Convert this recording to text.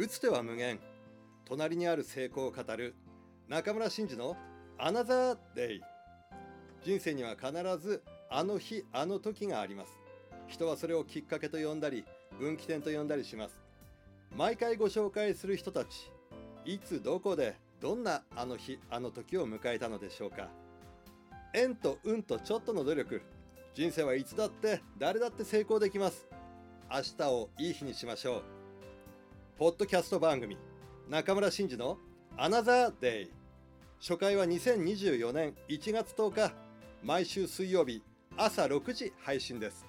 打つ手は無限。隣にある成功を語る。中村真嗣のアナザーデイ。人生には必ずあの日あの時があります。人はそれをきっかけと呼んだり分岐点と呼んだりします。毎回ご紹介する人たちいつどこでどんなあの日あの時を迎えたのでしょうか。縁と運とちょっとの努力。人生はいつだって誰だって成功できます。明日をいい日にしましょう。ポッドキャスト番組中村真嗣のアナザーデイ。初回は2024年1月10日毎週水曜日朝6時配信です。